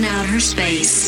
out her space.